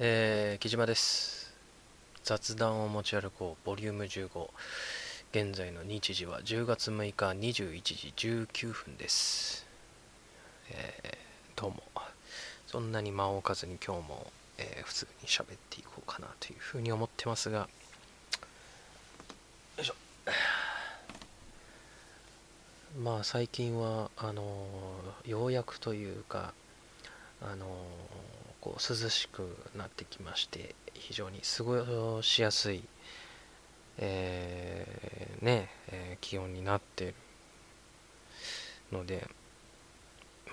えー、木島です。雑談を持ち歩こう。ボリューム15現在の日時は10月6日21時19分です。えー、どうも。そんなに間を置かずに今日も、えー、普通に喋っていこうかなというふうに思ってますが。よいしょ。まあ最近はあのー、ようやくというかあのこう涼しくなってきまして非常に過ごしやすい、えー、ね、えー、気温になってるので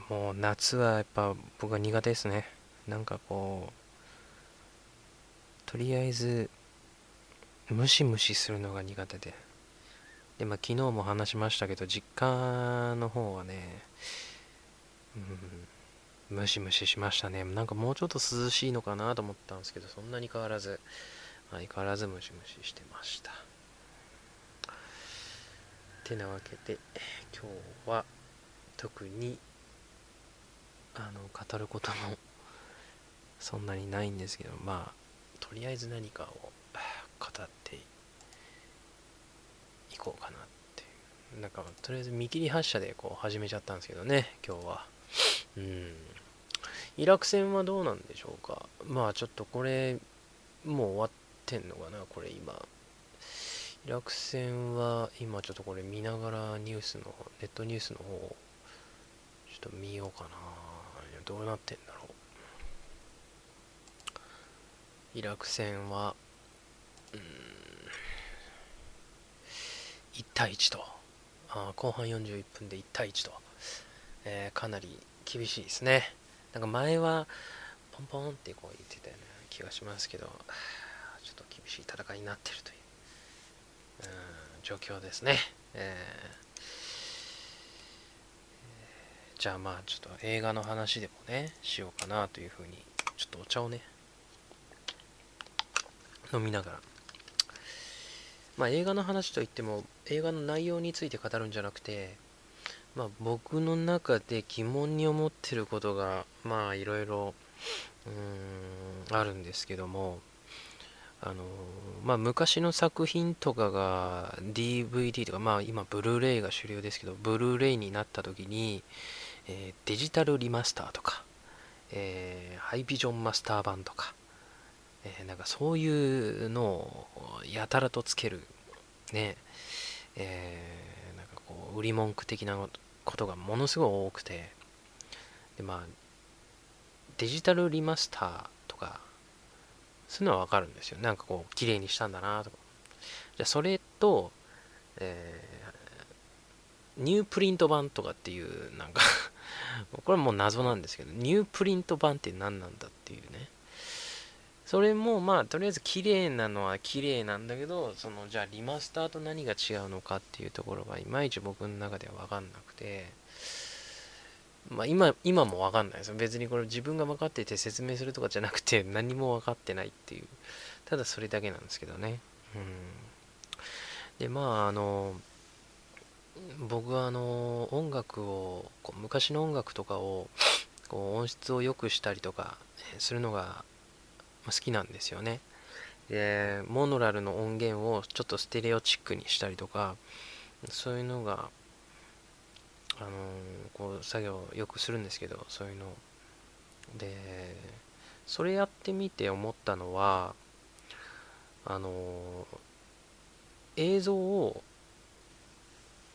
もう夏はやっぱ僕は苦手ですね。なんかこうとりあえずムシムシするのが苦手で。でまあ昨日も話しましたけど実家の方はねうんムシムシしましたね。なんかもうちょっと涼しいのかなと思ったんですけど、そんなに変わらず、相変わらずムシムシしてました。てなわけで、今日は特に、あの、語ることもそんなにないんですけど、まあ、とりあえず何かを語っていこうかなっていう。なんか、とりあえず見切り発車でこう始めちゃったんですけどね、今日は。うん。イラク戦はどうなんでしょうか？まあちょっとこれ、もう終わってんのかな？これ今。イラク戦は今ちょっとこれ見ながらニュースの、ネットニュースの方をちょっと見ようかな。どうなってんだろう？イラク戦は、うん、1対1と。あ後半41分で1対1と。えー、かなり厳しいですね。なんか前はポンポンってこう言ってたような気がしますけど、ちょっと厳しい戦いになってるという、うん、状況ですね。えー、じゃあまあちょっと映画の話でもね、しようかなというふうに、ちょっとお茶をね、飲みながら。まあ映画の話といっても、映画の内容について語るんじゃなくて、まあ、僕の中で疑問に思ってることがまあいろいろあるんですけどもあのまあ昔の作品とかが DVD とかまあ今ブルーレイが主流ですけどブルーレイになった時に、えー、デジタルリマスターとか、えー、ハイビジョンマスター版とか、えー、なんかそういうのをやたらとつけるねえー売り文句的なことがものすごい多くて。でまあデジタルリマスターとかそういうのはわかるんですよ。なんかこう綺麗にしたんだなとか。じゃあそれと、えー、ニュープリント版とかっていうなんか これはもう謎なんですけどニュープリント版って何なんだっていうね。それもまあとりあえず綺麗なのは綺麗なんだけどそのじゃあリマスターと何が違うのかっていうところがいまいち僕の中では分かんなくて。まあ今今も分かんないです別にこれ自分が分かってて説明するとかじゃなくて 何も分かってないっていう。ただそれだけなんですけどね。うん。でまああの僕はあの音楽をこう昔の音楽とかをこう音質を良くしたりとかするのが好きなんですよね。で、モノラルの音源をちょっとステレオチックにしたりとか、そういうのが、あの、こう作業よくするんですけど、そういうの。で、それやってみて思ったのは、あの、映像を、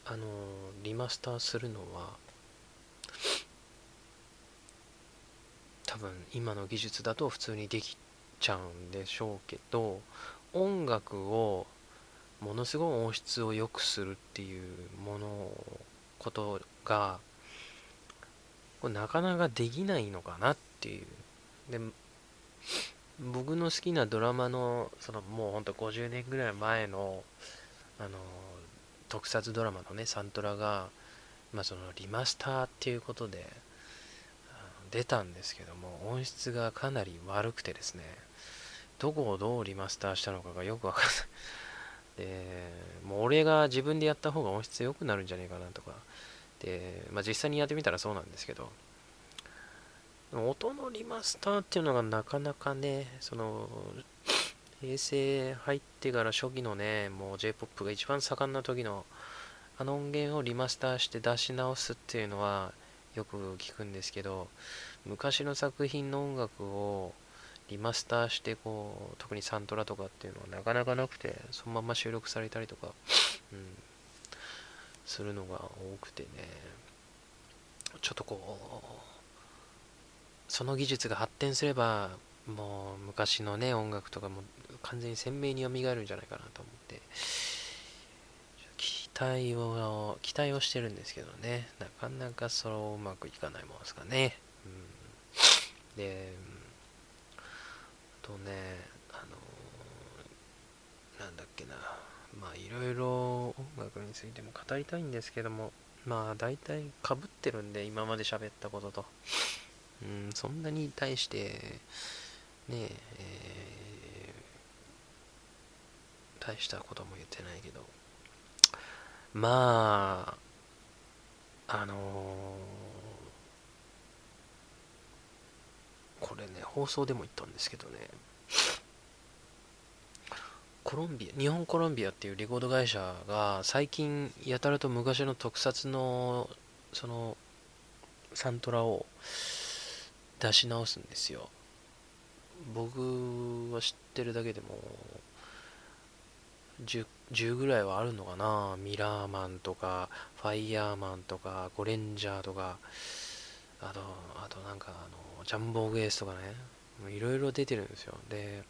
あの、リマスターするのは、多分今の技術だと普通にできちゃうんでしょうけど音楽をものすごい音質を良くするっていうものことがこれなかなかできないのかなっていう。で僕の好きなドラマのそのもうほんと50年ぐらい前のあの特撮ドラマのねサントラが、まあ、そのリマスターっていうことで出たんですけども音質がかなり悪くてですね。どこをどうリマスターしたのかがよくわかんない。でもう俺が自分でやった方が音質良くなるんじゃねえかなとか。で、まあ、実際にやってみたらそうなんですけど。音のリマスターっていうのがなかなかね、その、平成入ってから初期のね、もう J-POP が一番盛んな時の、あの音源をリマスターして出し直すっていうのはよく聞くんですけど、昔の作品の音楽をリマスターしてこう特にサントラとかっていうのはなかなかなくてそのまま収録されたりとか、うん、するのが多くてね。ちょっとこうその技術が発展すればもう昔のね音楽とかも完全に鮮明に蘇るんじゃないかなと思って。期待を期待をしてるんですけどね。なかなかそううまくいかないもんですかね、うん、でとねあのなんだっけな。まあいろいろ音楽についても語りたいんですけどもまあ大体かぶってるんで今まで喋ったことと。うんそんなに対してねえー、大したことも言ってないけど。まああのー、これね放送でも言ったんですけどね。コロンビア日本コロンビアっていうレコード会社が最近やたらと昔の特撮のそのサントラを出し直すんですよ。僕は知ってるだけでも 10, 10ぐらいはあるのかな。ミラーマンとかファイヤーマンとかゴレンジャーとか。あとあとなんかあのジャンボーグエースとかねいろいろ出てるんですよ。で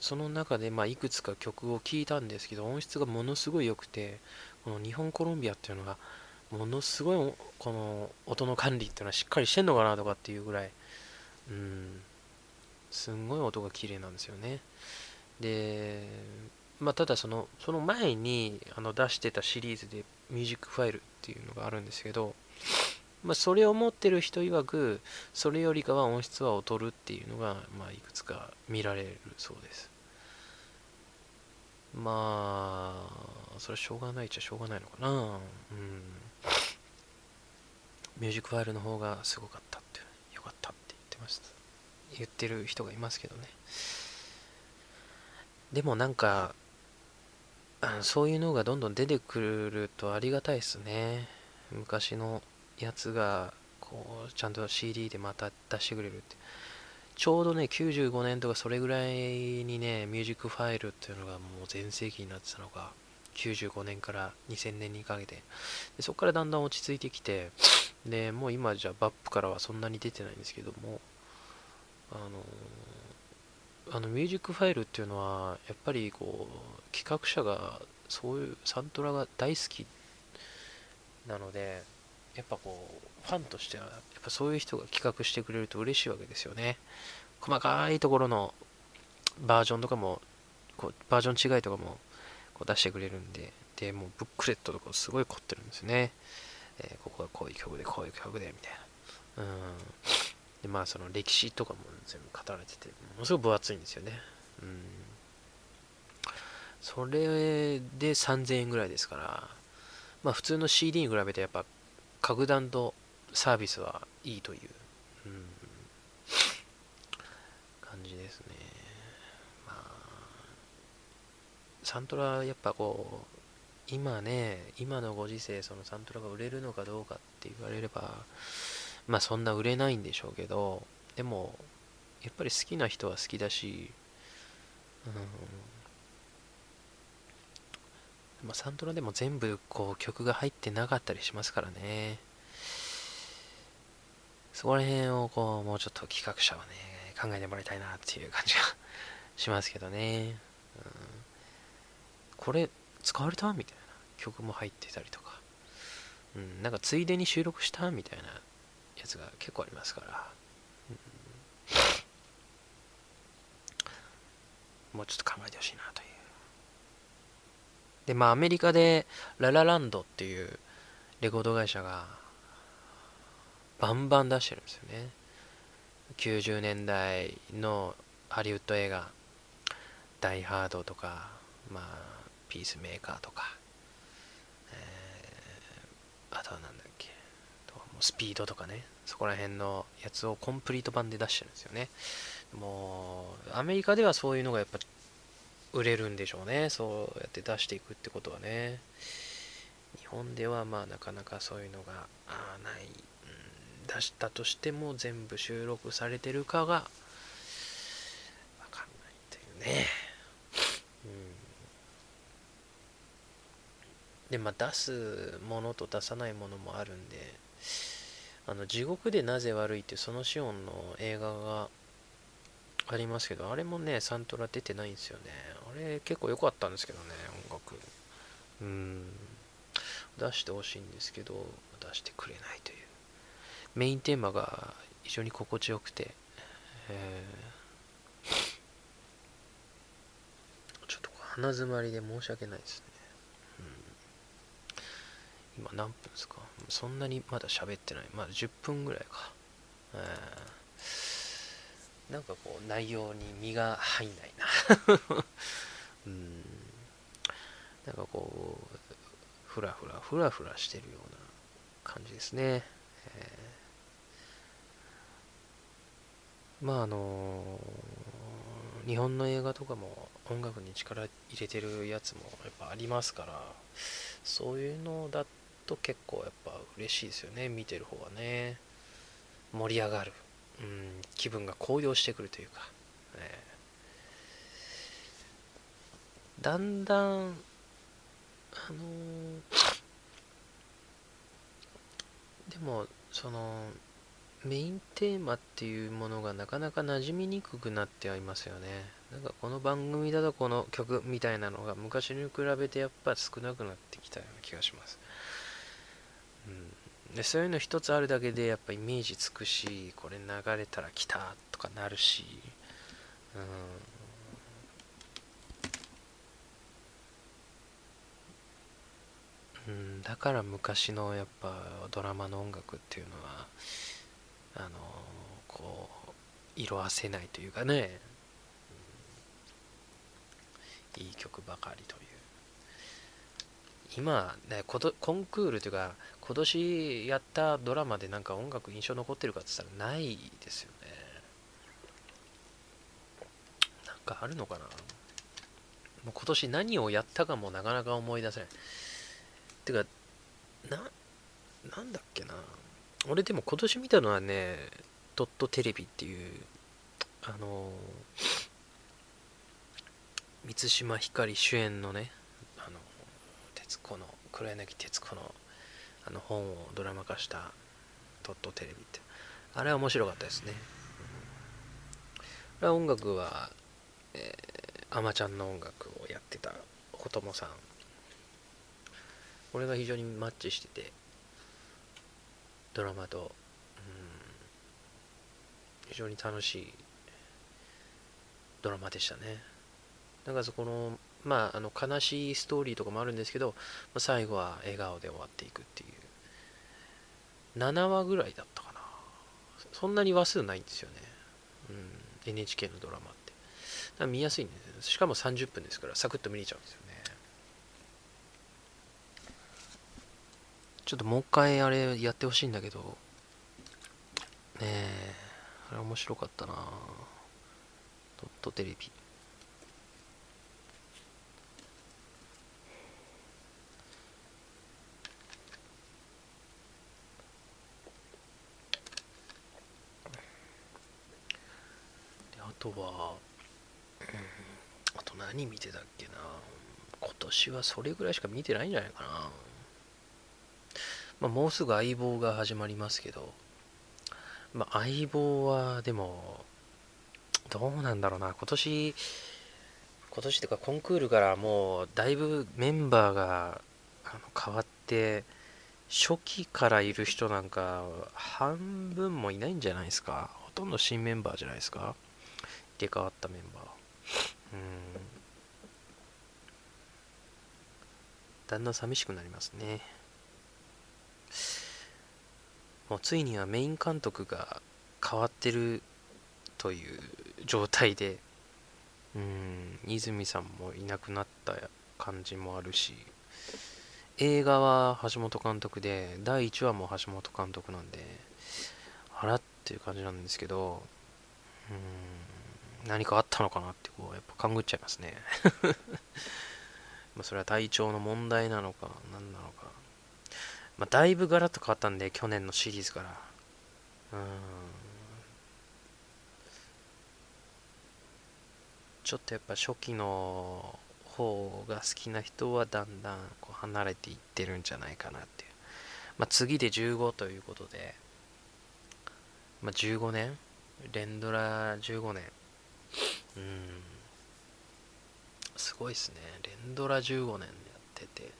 その中でまあいくつか曲を聴いたんですけど音質がものすごい良くてこの日本コロンビアっていうのがものすごいこの音の管理っていうのはしっかりしてんのかなとかっていうぐらいうんすんごい音が綺麗なんですよね。でまあただそのその前にあの出してたシリーズでミュージックファイルっていうのがあるんですけどまあそれを持ってる人曰くそれよりかは音質は劣るっていうのがまあいくつか見られるそうです。まあそれはしょうがないっちゃしょうがないのかな。うん。ミュージックファイルの方がすごかったってよかったって言ってました言ってる人がいますけどね。でもなんかあそういうのがどんどん出てくるとありがたいですね。昔のやつがこうちゃんと CD でまた出してくれるって。ちょうどね95年とかそれぐらいにねミュージックファイルっていうのがもう全盛期になってたのが95年から2000年にかけて。でそこからだんだん落ち着いてきてでもう今じゃバップからはそんなに出てないんですけどもあのあのミュージックファイルっていうのはやっぱりこう企画者がそういうサントラが大好きなのでやっぱこうファンとしてはやっぱそういう人が企画してくれると嬉しいわけですよね細かいところのバージョンとかもこうバージョン違いとかもこう出してくれるんで、で、もうブックレットとかすごい凝ってるんですよね。えー、ここはこういう曲で、こういう曲で、みたいな。うん。で、まあその歴史とかも全部語られてて、ものすごい分厚いんですよね。うん。それで3000円ぐらいですから、まあ普通の CD に比べてやっぱ格段とサービスはいいという、うん、感じですね。まあサントラやっぱこう今ね今のご時世そのサントラが売れるのかどうかって言われればまあそんな売れないんでしょうけどでもやっぱり好きな人は好きだし、うんまあ、サントラでも全部こう曲が入ってなかったりしますからね。そこら辺をこうもうちょっと企画者はね考えてもらいたいなっていう感じが しますけどね、うん。これ使われたみたいな曲も入ってたりとか、うん、なんかついでに収録したみたいなやつが結構ありますから、うん、もうちょっと考えてほしいなという。で、まあアメリカでララランドっていうレコード会社がバンバン出してるんですよね。90年代のハリウッド映画、ダイハードとか、まあ、ピースメーカーとか、えー、あとはなんだっけスピードとかねそこら辺のやつをコンプリート版で出してるんですよねもうアメリカではそういうのがやっぱ売れるんでしょうね。そうやって出していくってことはね。日本ではまあなかなかそういうのがない、うん、出したとしても全部収録されてるかがわかんないというね、うん、でまあ出すものと出さないものもあるんであの地獄でなぜ悪いってそのシオンの映画がありますけどあれもねサントラ出てないんですよね。あれ結構良かったんですけどね音楽。うん。出してほしいんですけど出してくれないという。メインテーマが非常に心地よくて、えー、ちょっと鼻詰まりで申し訳ないですね、うん、今何分ですか？そんなにまだ喋ってない。まだ10分ぐらいか、えー、なんかこう内容に身が入んないな。なんかこうふらふらふらふらしてるような感じですね、えー、まああのー、日本の映画とかも音楽に力入れてるやつもやっぱありますからそういうのだと結構やっぱ嬉しいですよね。見てる方はね。盛り上がる、うん、気分が高揚してくるというか、えー、だんだんあのー、でもそのメインテーマっていうものがなかなか馴染みにくくなってはいますよね。なんかこの番組だとこの曲みたいなのが昔に比べてやっぱ少なくなってきたような気がします、でそういうの一つあるだけでやっぱイメージつくしこれ流れたら来たとかなるし、うん。うん、だから昔のやっぱドラマの音楽っていうのはあのこう色あせないというかね、いい曲ばかりという今ねコンクールというか今年やったドラマでなんか音楽印象残ってるかって言ったらないですよね。なんかあるのかな？もう今年何をやったかもなかなか思い出せない。てか、な、なんだっけな？俺でも今年見たのはね、ドットテレビっていう、あの満島ひかり主演のね、徹子の、黒柳徹子の、あの本をドラマ化したドットテレビって。あれは面白かったですね。うん、音楽は、えー、アマちゃんの音楽をやってたほともさんこれが非常にマッチしててドラマと、うん、非常に楽しいドラマでしたねなんかそこのまああの悲しいストーリーとかもあるんですけど、まあ、最後は笑顔で終わっていくっていう。7話ぐらいだったかな。そんなに話数ないんですよね、うん、NHK のドラマって。見やすいんですしかも30分ですからサクッと見れちゃうんですよね。ちょっともう一回あれやってほしいんだけど、ねえ、あれ面白かったな。ドットテレビ。とは、うん、あと何見てたっけな今年はそれぐらいしか見てないんじゃないかな。まあ、もうすぐ相棒が始まりますけど、まあ、相棒はでも、どうなんだろうな、今年、今年というかコンクールからもうだいぶメンバーがあの変わって、初期からいる人なんか半分もいないんじゃないですか。ほとんど新メンバーじゃないですか。入れ替わったメンバー。うん。だんだん寂しくなりますね。もうついにはメイン監督が変わってるという状態でうん泉さんもいなくなった感じもあるし映画は橋本監督で第1話も橋本監督なんであらっていう感じなんですけどうん何かあったのかなってこうやっぱ勘ぐっちゃいますね。まあそれは体調の問題なのか何なのか。まあだいぶガラッと変わったんで去年のシリーズから。うん。ちょっとやっぱ初期の方が好きな人はだんだんこう離れていってるんじゃないかなっていう。まあ、次で15ということで、まあ、15年？連ドラ15年。うん。すごいっすね。連ドラ15年やってて。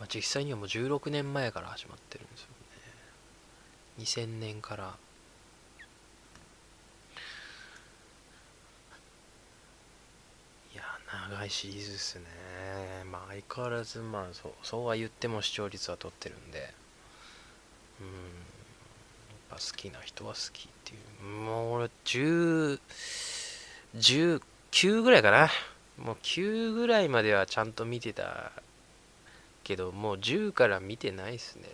まあ、実際にはもう16年前から始まってるんですよね。2000年からいや長いシリーズですね。まあ相変わらず、まあそう、そうは言っても視聴率は取ってるんで、うん、ぱ好きな人は好きっていう。もう俺、10、19ぐらいかな。もう9ぐらいまではちゃんと見てたけど、もう10から見てないっすね。うん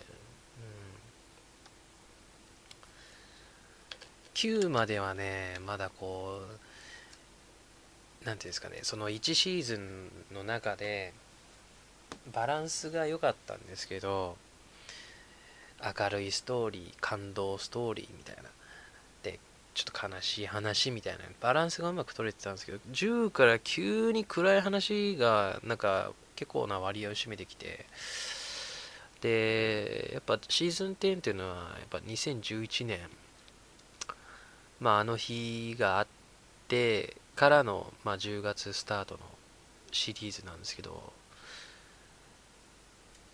9まではね、まだこう、何ていうんですかねその1シーズンの中でバランスが良かったんですけど明るいストーリー感動ストーリーみたいな。でちょっと悲しい話みたいな。バランスがうまく取れてたんですけど10から急に暗い話がなんか結構な割合を占めてきて。でやっぱシーズン10っていうのはやっぱ2011年まああの日があってからの、まあ、10月スタートのシリーズなんですけど。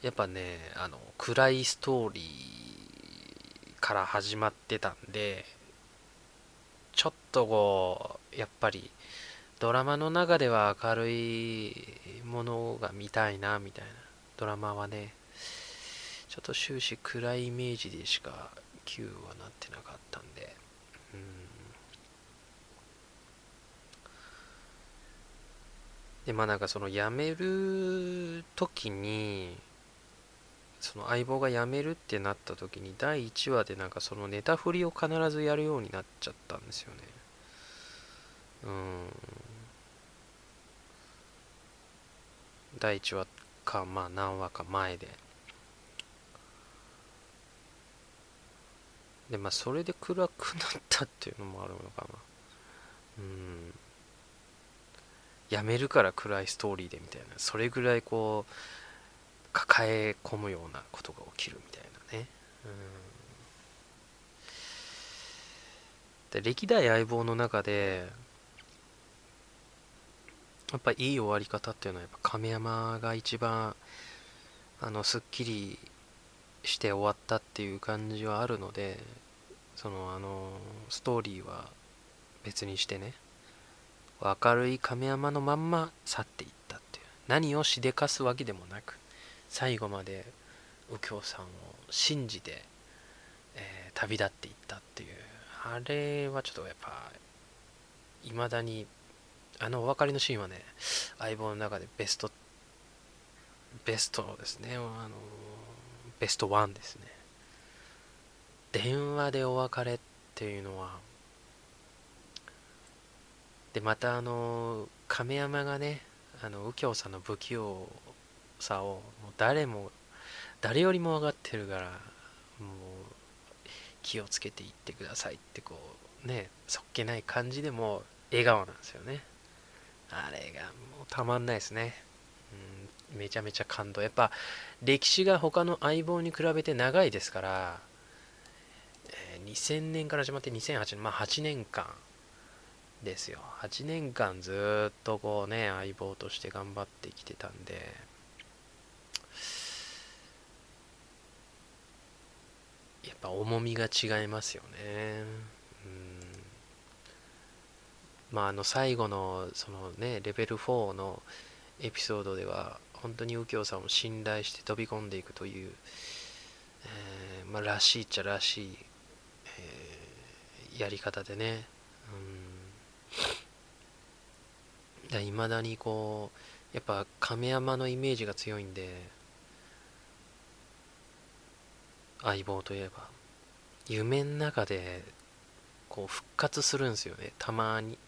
やっぱねあの暗いストーリーから始まってたんでちょっとこうやっぱりドラマの中では明るいものが見たいなみたいなドラマはねちょっと終始暗いイメージでしか Q はなってなかったんでうん。でまあなんかその辞める時にその相棒が辞めるってなった時に第1話でなんかそのネタ振りを必ずやるようになっちゃったんですよね。うん。第1話かまあ何話か前で。でまあそれで暗くなったっていうのもあるのかな。うん。やめるから暗いストーリーでみたいな。それぐらいこう抱え込むようなことが起きるみたいなね。うん。で歴代相棒の中でやっぱいい終わり方っていうのはやっぱ亀山が一番あのすっきりして終わったっていう感じはあるのでそのあのストーリーは別にしてね明るい亀山のまんま去っていったっていう。何をしでかすわけでもなく最後まで右京さんを信じて、えー、旅立っていったっていう。あれはちょっとやっぱいまだにあのお別れのシーンはね相棒の中でベストベストですね。あのベストワンですね。電話でお別れっていうのはでまたあの亀山がねあの右京さんの不器用さをもう誰も誰よりも分かってるからもう気をつけていってくださいってこうねそっけない感じでも笑顔なんですよね。あれがもうたまんないですね、うん、めちゃめちゃ感動。やっぱ歴史が他の相棒に比べて長いですから、えー、2000年から始まって2008年まあ8年間ですよ。8年間ずっとこうね相棒として頑張ってきてたんで。やっぱ重みが違いますよね。うん。まああの最後のそのねレベル4のエピソードでは本当に右京さんを信頼して飛び込んでいくという、えー、まあ、らしいっちゃらしい、えー、やり方でね、うん。いまだにこうやっぱ亀山のイメージが強いんで相棒といえば夢の中でこう復活するんですよね。たまに。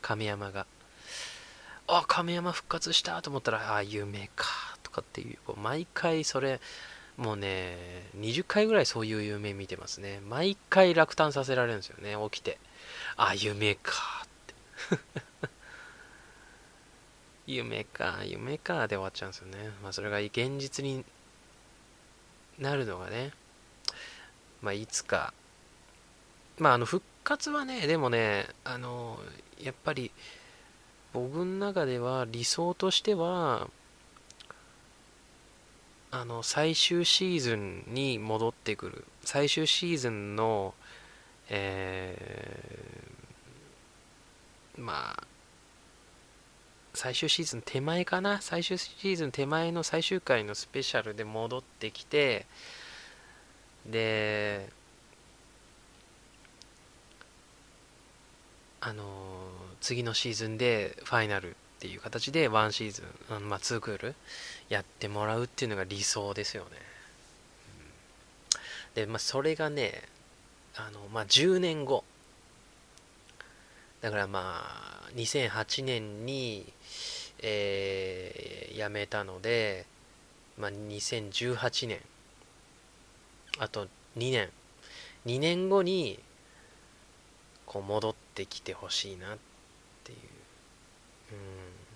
亀山が。あ亀山復活したと思ったらあ夢かとかっていう。こう毎回それもうね20回ぐらいそういう夢見てますね。毎回落胆させられるんですよね。起きて。あ夢かって。夢か夢かで終わっちゃうんですよね。まあそれが現実になるのがね。まあいつか。まああの復活はねでもねあのやっぱり僕の中では理想としてはあの最終シーズンに戻ってくる。最終シーズンのえー、まあ最終シーズン手前かな？最終シーズン手前の最終回のスペシャルで戻ってきてであの次のシーズンでファイナルっていう形で1シーズン、まあ、2クールやってもらうっていうのが理想ですよね。で、まあ、それがね、あの、まあ、10年後。だからまあ、2008年に、えー、辞めたので、まあ、2018年。あと2年。2年後に、こう戻ってきてほしいなっていう。うん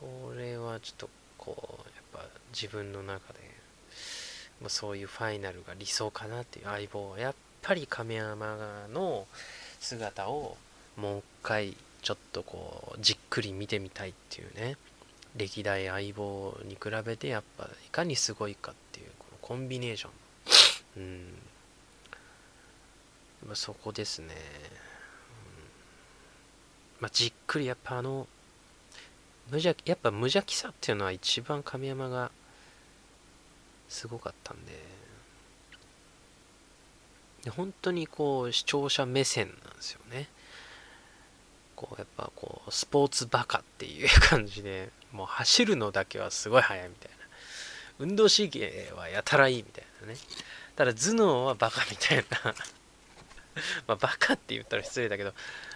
それはちょっとこうやっぱ自分の中で、まあ、そういうファイナルが理想かなっていう相棒はやっぱり亀山の姿をもう一回ちょっとこうじっくり見てみたいっていうね歴代相棒に比べてやっぱいかにすごいかっていうこのコンビネーション。うん。まあ、そこですね、まあ、じっくりやっぱあの無邪やっぱ無邪気さっていうのは一番神山がすごかったんで。で本当にこう視聴者目線なんですよね。こうやっぱこうスポーツバカっていう感じでもう走るのだけはすごい速いみたいな。運動神経はやたらいいみたいなね。ただ頭脳はバカみたいな。まあバカって言ったら失礼だけど。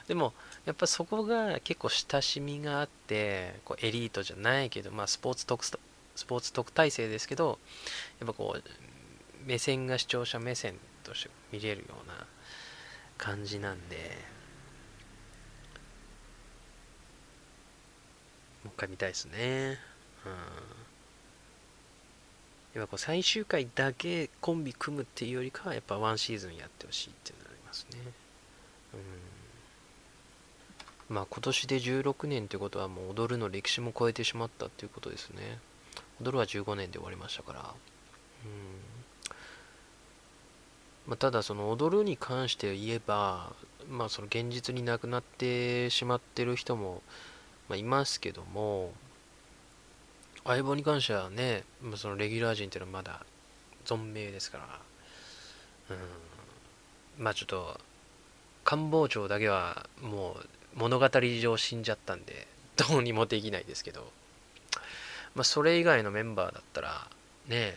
でもやっぱそこが結構親しみがあってこうエリートじゃないけど、まあ、スポーツ特スポーツ特待生ですけどやっぱこう目線が視聴者目線として見れるような感じなんで。もう一回見たいですね。うん。やっぱこう最終回だけコンビ組むっていうよりかはやっぱワンシーズンやってほしいってなりますね。うん。まあ今年で16年ということはもう踊るの歴史も超えてしまったっていうことですね。踊るは15年で終わりましたから。うん。まあ、ただその踊るに関して言えばまあその現実になくなってしまってる人も、まあ、いますけども相棒に関してはね、まあ、そのレギュラー陣っていうのはまだ存命ですからうんまあちょっと官房長だけはもう物語上死んじゃったんで、どうにもできないですけど、まあ、それ以外のメンバーだったら、ね、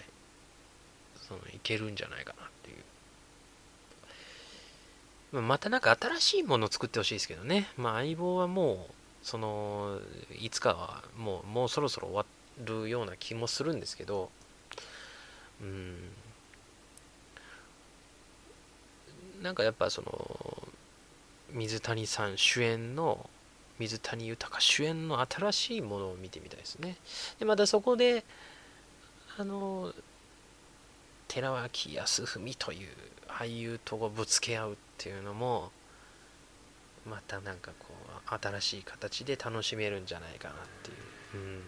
そのいけるんじゃないかなっていう。まあ、またなんか新しいものを作ってほしいですけどね。まあ、相棒はもう、その、いつかはもう、もうそろそろ終わるような気もするんですけど、うん。なんかやっぱその、水谷さん主演の水谷豊主演の新しいものを見てみたいですねでまたそこであの寺脇康文という俳優とぶつけ合うっていうのもまたなんかこう新しい形で楽しめるんじゃないかなっていう、うん。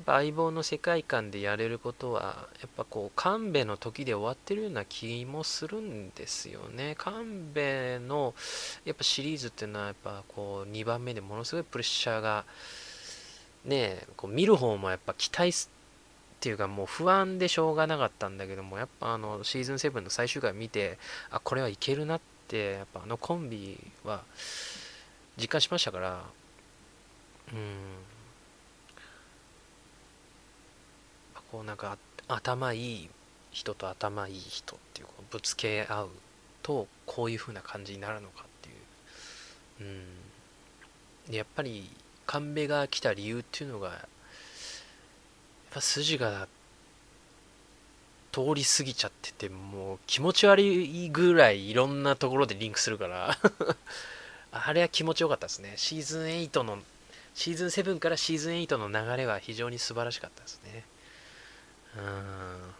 っぱ相棒の世界観でやれることはやっぱこう神戸の時で終わってるような気もするんですよね。神戸のやっぱシリーズっていうのはやっぱこう2番目でものすごいプレッシャーがねこう見る方もやっぱ期待すっていうかもう不安でしょうがなかったんだけどもやっぱあのシーズン7の最終回見てあこれはいけるなってやっぱあのコンビは実感しましたからうん。こうなんか頭いい人と頭いい人っていうこうぶつけ合うとこういう風な感じになるのかっていう。うん。やっぱり神戸が来た理由っていうのがやっぱ筋が通り過ぎちゃっててもう気持ち悪いぐらいいろんなところでリンクするから。あれは気持ちよかったですね。シーズン8のシーズン7からシーズン8の流れは非常に素晴らしかったですね。うん。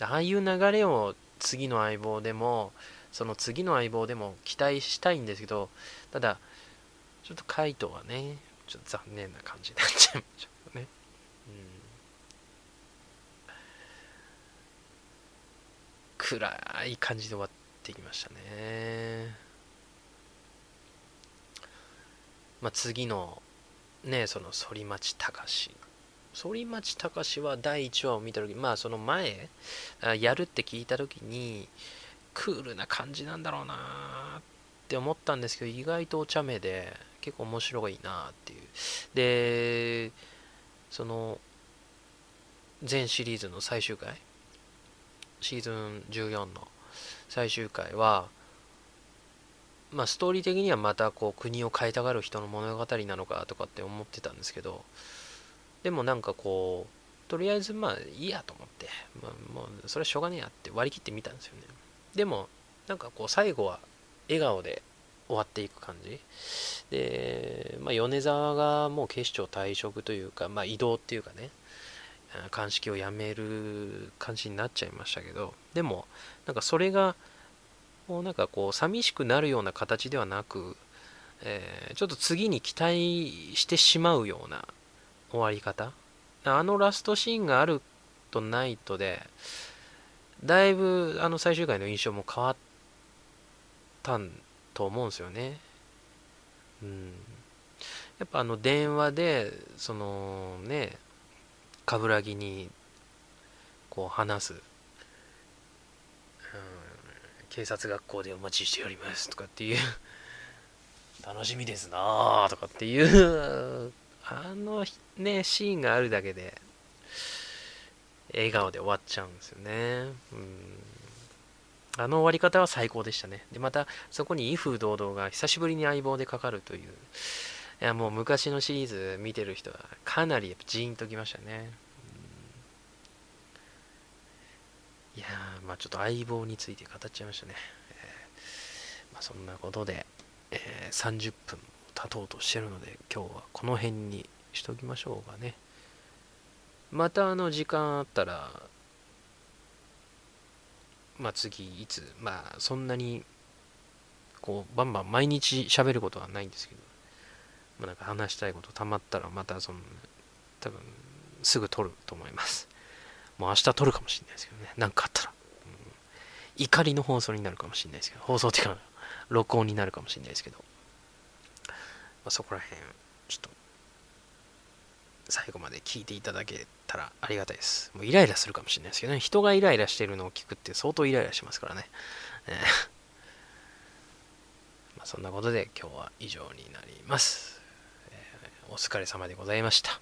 ああいう流れを次の相棒でもその次の相棒でも期待したいんですけどただちょっとカイトはねちょっと残念な感じになっちゃいましたね。うん。暗い感じで終わってきましたね。まあ次のねその反町隆反町隆は第1話を見た時まあその前やるって聞いた時にクールな感じなんだろうなって思ったんですけど意外とお茶目で結構面白いなっていう。でその全シリーズの最終回？シーズン14の最終回はまあストーリー的にはまたこう国を変えたがる人の物語なのかとかって思ってたんですけどでもなんかこうとりあえずまあいいやと思って、まあ、もうそれはしょうがねえやって割り切ってみたんですよね。でもなんかこう最後は笑顔で終わっていく感じ。で、まあ、米沢がもう警視庁退職というか、まあ、移動っていうかね鑑識を辞める感じになっちゃいましたけどでもなんかそれがもうなんかこう寂しくなるような形ではなく、えー、ちょっと次に期待してしまうような終わり方。あのラストシーンがあるとないとでだいぶあの最終回の印象も変わったんと思うんですよね。うん。やっぱあの電話でそのね冠城にこう話す、うん、警察学校でお待ちしておりますとかっていう。楽しみですなとかっていう。あのね、シーンがあるだけで、笑顔で終わっちゃうんですよね。うん。あの終わり方は最高でしたね。で、また、そこに威風堂々が久しぶりに相棒でかかるという。いや、もう昔のシリーズ見てる人は、かなりやっぱジーンときましたね。いやまあちょっと相棒について語っちゃいましたね。えー、まあ、そんなことで、えー、30分経とうとしてるので、今日はこの辺にしときましょうかね。またあの時間あったら、まあ次いつ、まあそんなにこうバンバン毎日喋ることはないんですけど、まあ、なんか話したいことたまったらまたその多分すぐ撮ると思います。もう明日撮るかもしれないですけどね。なんかあったら。うん、怒りの放送になるかもしれないですけど、放送っていうか録音になるかもしれないですけど、まあ、そこら辺ちょっと最後まで聞いていただけたらありがたいです。もうイライラするかもしれないですけどね。人がイライラしてるのを聞くって相当イライラしますからね。えー まあ、そんなことで今日は以上になります。えー、お疲れ様でございました。